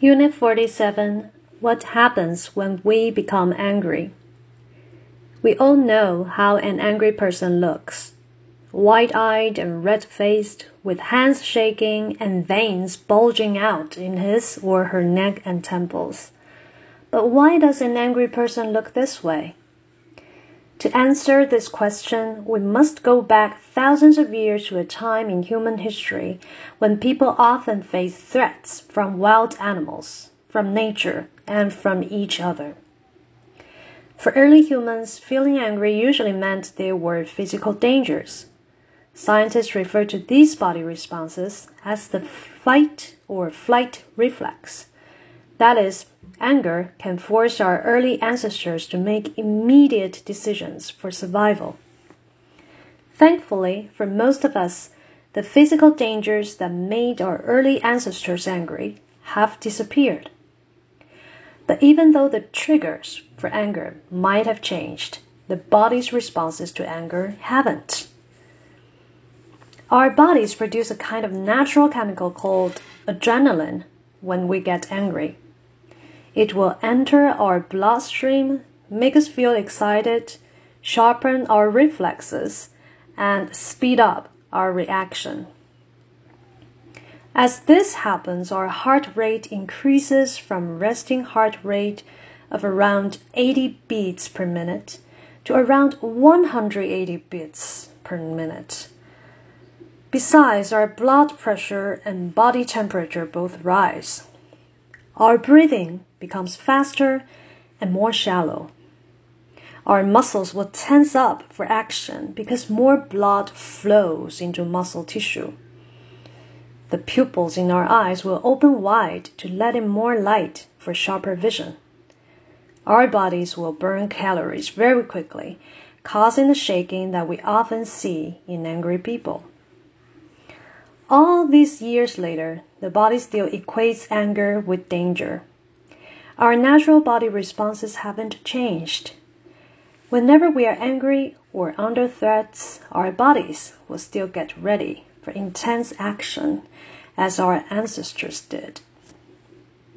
Unit 47 What happens when we become angry? We all know how an angry person looks wide eyed and red faced, with hands shaking and veins bulging out in his or her neck and temples. But why does an angry person look this way? To answer this question, we must go back thousands of years to a time in human history when people often faced threats from wild animals, from nature, and from each other. For early humans, feeling angry usually meant there were physical dangers. Scientists refer to these body responses as the fight or flight reflex. That is, Anger can force our early ancestors to make immediate decisions for survival. Thankfully, for most of us, the physical dangers that made our early ancestors angry have disappeared. But even though the triggers for anger might have changed, the body's responses to anger haven't. Our bodies produce a kind of natural chemical called adrenaline when we get angry. It will enter our bloodstream, make us feel excited, sharpen our reflexes, and speed up our reaction. As this happens, our heart rate increases from resting heart rate of around 80 beats per minute to around 180 beats per minute. Besides, our blood pressure and body temperature both rise. Our breathing becomes faster and more shallow. Our muscles will tense up for action because more blood flows into muscle tissue. The pupils in our eyes will open wide to let in more light for sharper vision. Our bodies will burn calories very quickly, causing the shaking that we often see in angry people. All these years later, the body still equates anger with danger. Our natural body responses haven't changed. Whenever we are angry or under threats, our bodies will still get ready for intense action as our ancestors did.